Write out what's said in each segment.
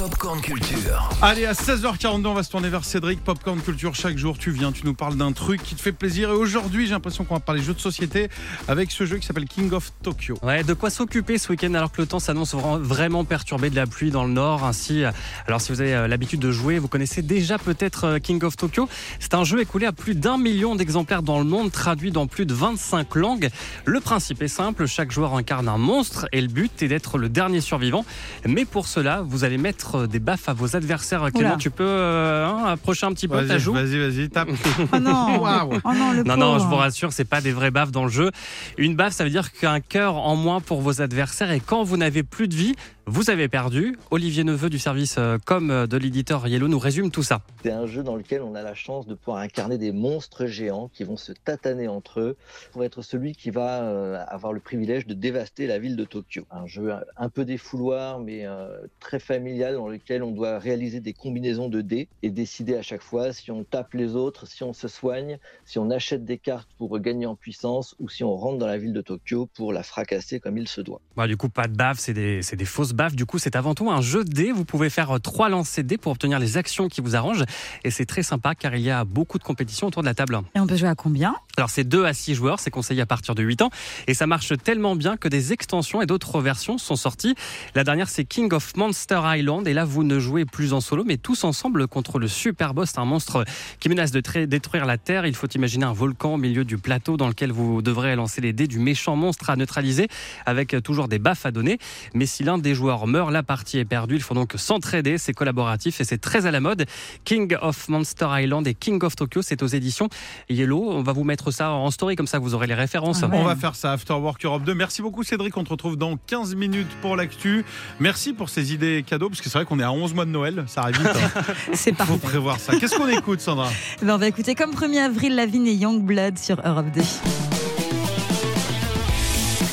Popcorn Culture. Allez, à 16h42, on va se tourner vers Cédric. Popcorn Culture, chaque jour, tu viens, tu nous parles d'un truc qui te fait plaisir. Et aujourd'hui, j'ai l'impression qu'on va parler jeux de société avec ce jeu qui s'appelle King of Tokyo. Ouais, de quoi s'occuper ce week-end alors que le temps s'annonce vraiment perturbé de la pluie dans le nord? Ainsi, alors si vous avez euh, l'habitude de jouer, vous connaissez déjà peut-être euh, King of Tokyo. C'est un jeu écoulé à plus d'un million d'exemplaires dans le monde, traduit dans plus de 25 langues. Le principe est simple, chaque joueur incarne un monstre et le but est d'être le dernier survivant. Mais pour cela, vous allez mettre des baffes à vos adversaires. Clément, tu peux euh, hein, approcher un petit peu ta joue Vas-y, vas-y, tape. Oh non, oh non, le non, non, je vous rassure, c'est pas des vraies baffes dans le jeu. Une baffe, ça veut dire qu'un cœur en moins pour vos adversaires et quand vous n'avez plus de vie, vous avez perdu. Olivier Neveu du service euh, com de l'éditeur Yellow nous résume tout ça. C'est un jeu dans lequel on a la chance de pouvoir incarner des monstres géants qui vont se tataner entre eux pour être celui qui va euh, avoir le privilège de dévaster la ville de Tokyo. Un jeu un peu défouloir mais euh, très familial dans lequel on doit réaliser des combinaisons de dés et décider à chaque fois si on tape les autres, si on se soigne, si on achète des cartes pour gagner en puissance ou si on rentre dans la ville de Tokyo pour la fracasser comme il se doit. Bah, du coup, pas de baffe, c'est des, des fausses du coup, c'est avant tout un jeu de dés. Vous pouvez faire euh, trois lancers de dés pour obtenir les actions qui vous arrangent. Et c'est très sympa car il y a beaucoup de compétitions autour de la table. Et on peut jouer à combien? Alors, c'est 2 à 6 joueurs. C'est conseillé à partir de 8 ans. Et ça marche tellement bien que des extensions et d'autres versions sont sorties. La dernière, c'est King of Monster Island. Et là, vous ne jouez plus en solo, mais tous ensemble contre le super boss, un monstre qui menace de détruire la Terre. Il faut imaginer un volcan au milieu du plateau dans lequel vous devrez lancer les dés du méchant monstre à neutraliser avec toujours des baffes à donner. Mais si l'un des joueurs meurt, la partie est perdue. Il faut donc s'entraider, c'est collaboratif et c'est très à la mode. King of Monster Island et King of Tokyo, c'est aux éditions Yellow. On va vous mettre ça en story, comme ça vous aurez les références. On va faire ça, After Work Europe 2. Merci beaucoup Cédric, on te retrouve dans 15 minutes pour l'actu. Merci pour ces idées cadeaux, parce que c'est vrai qu'on est à 11 mois de Noël, ça arrive vite. Hein. c'est parfait. Faut prévoir ça. Qu'est-ce qu'on écoute Sandra? Ben, On va écouter comme 1er avril Lavigne et Youngblood sur Europe 2.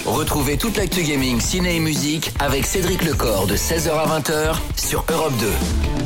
Retrouvez toute l'actu gaming, ciné et musique avec Cédric Lecor de 16h à 20h sur Europe 2.